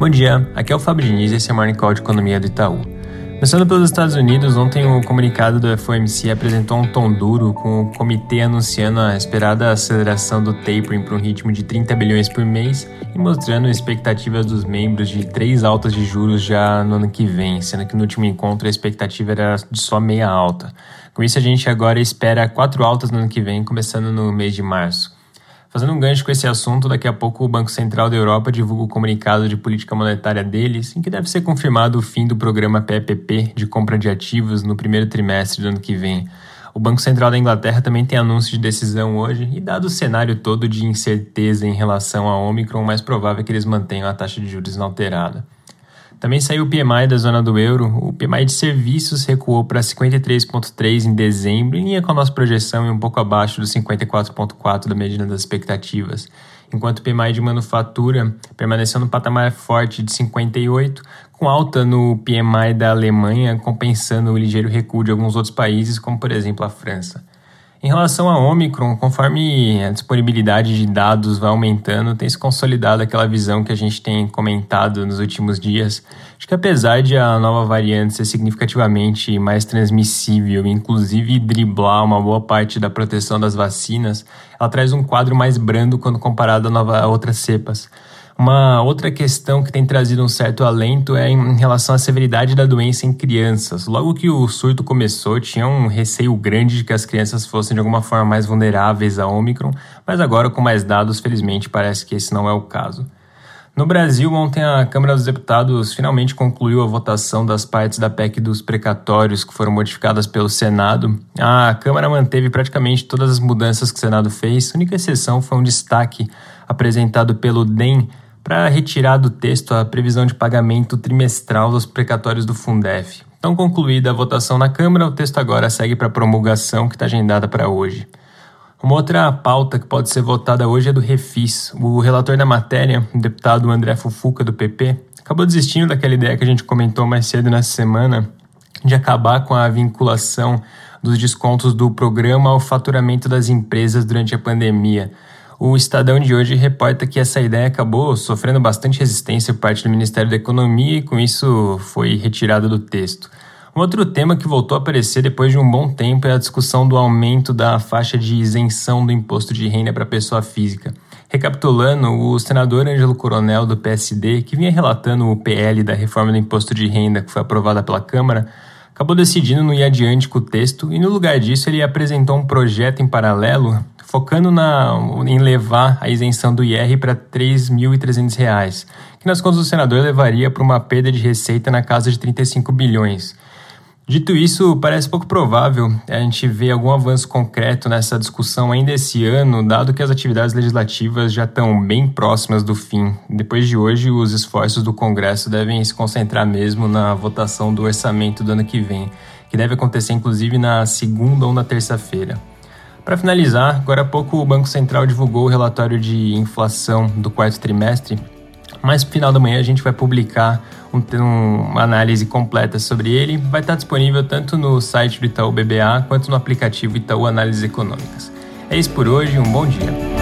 Bom dia, aqui é o Fábio Diniz e esse é o Morning Call de Economia do Itaú. Começando pelos Estados Unidos, ontem o comunicado do FOMC apresentou um tom duro, com o comitê anunciando a esperada aceleração do tapering para um ritmo de 30 bilhões por mês e mostrando expectativas dos membros de três altas de juros já no ano que vem, sendo que no último encontro a expectativa era de só meia alta. Com isso, a gente agora espera quatro altas no ano que vem, começando no mês de março. Fazendo um gancho com esse assunto, daqui a pouco o Banco Central da Europa divulga o comunicado de política monetária deles, em que deve ser confirmado o fim do programa PPP de compra de ativos no primeiro trimestre do ano que vem. O Banco Central da Inglaterra também tem anúncio de decisão hoje, e dado o cenário todo de incerteza em relação a Omicron, mais provável é que eles mantenham a taxa de juros inalterada. Também saiu o PMI da zona do euro. O PMI de serviços recuou para 53,3 em dezembro, em linha com a nossa projeção e um pouco abaixo dos 54,4 da medida das expectativas. Enquanto o PMI de manufatura permaneceu no patamar forte de 58, com alta no PMI da Alemanha, compensando o ligeiro recuo de alguns outros países, como por exemplo a França. Em relação a Omicron, conforme a disponibilidade de dados vai aumentando, tem se consolidado aquela visão que a gente tem comentado nos últimos dias, de que apesar de a nova variante ser significativamente mais transmissível, inclusive driblar uma boa parte da proteção das vacinas, ela traz um quadro mais brando quando comparado a, nova, a outras cepas. Uma outra questão que tem trazido um certo alento é em relação à severidade da doença em crianças. Logo que o surto começou, tinha um receio grande de que as crianças fossem de alguma forma mais vulneráveis a Omicron, mas agora com mais dados, felizmente parece que esse não é o caso. No Brasil, ontem a Câmara dos Deputados finalmente concluiu a votação das partes da PEC dos precatórios que foram modificadas pelo Senado. A Câmara manteve praticamente todas as mudanças que o Senado fez, a única exceção foi um destaque apresentado pelo DEM para retirar do texto a previsão de pagamento trimestral dos precatórios do Fundef. Então, concluída a votação na Câmara, o texto agora segue para a promulgação que está agendada para hoje. Uma outra pauta que pode ser votada hoje é do Refis. O relator da matéria, o deputado André Fufuca, do PP, acabou desistindo daquela ideia que a gente comentou mais cedo nessa semana de acabar com a vinculação dos descontos do programa ao faturamento das empresas durante a pandemia. O Estadão de hoje reporta que essa ideia acabou sofrendo bastante resistência por parte do Ministério da Economia e com isso foi retirada do texto. Um outro tema que voltou a aparecer depois de um bom tempo é a discussão do aumento da faixa de isenção do imposto de renda para pessoa física. Recapitulando, o senador Ângelo Coronel, do PSD, que vinha relatando o PL da reforma do imposto de renda que foi aprovada pela Câmara, acabou decidindo não ir adiante com o texto e, no lugar disso, ele apresentou um projeto em paralelo focando na, em levar a isenção do IR para R$ 3.300, que nas contas do senador levaria para uma perda de receita na casa de 35 bilhões. Dito isso, parece pouco provável a gente ver algum avanço concreto nessa discussão ainda esse ano, dado que as atividades legislativas já estão bem próximas do fim. Depois de hoje, os esforços do Congresso devem se concentrar mesmo na votação do orçamento do ano que vem, que deve acontecer inclusive na segunda ou na terça-feira. Para finalizar, agora há pouco o Banco Central divulgou o relatório de inflação do quarto trimestre, mas no final da manhã a gente vai publicar um, um, uma análise completa sobre ele. Vai estar disponível tanto no site do Itaú BBA quanto no aplicativo Itaú Análises Econômicas. É isso por hoje, um bom dia.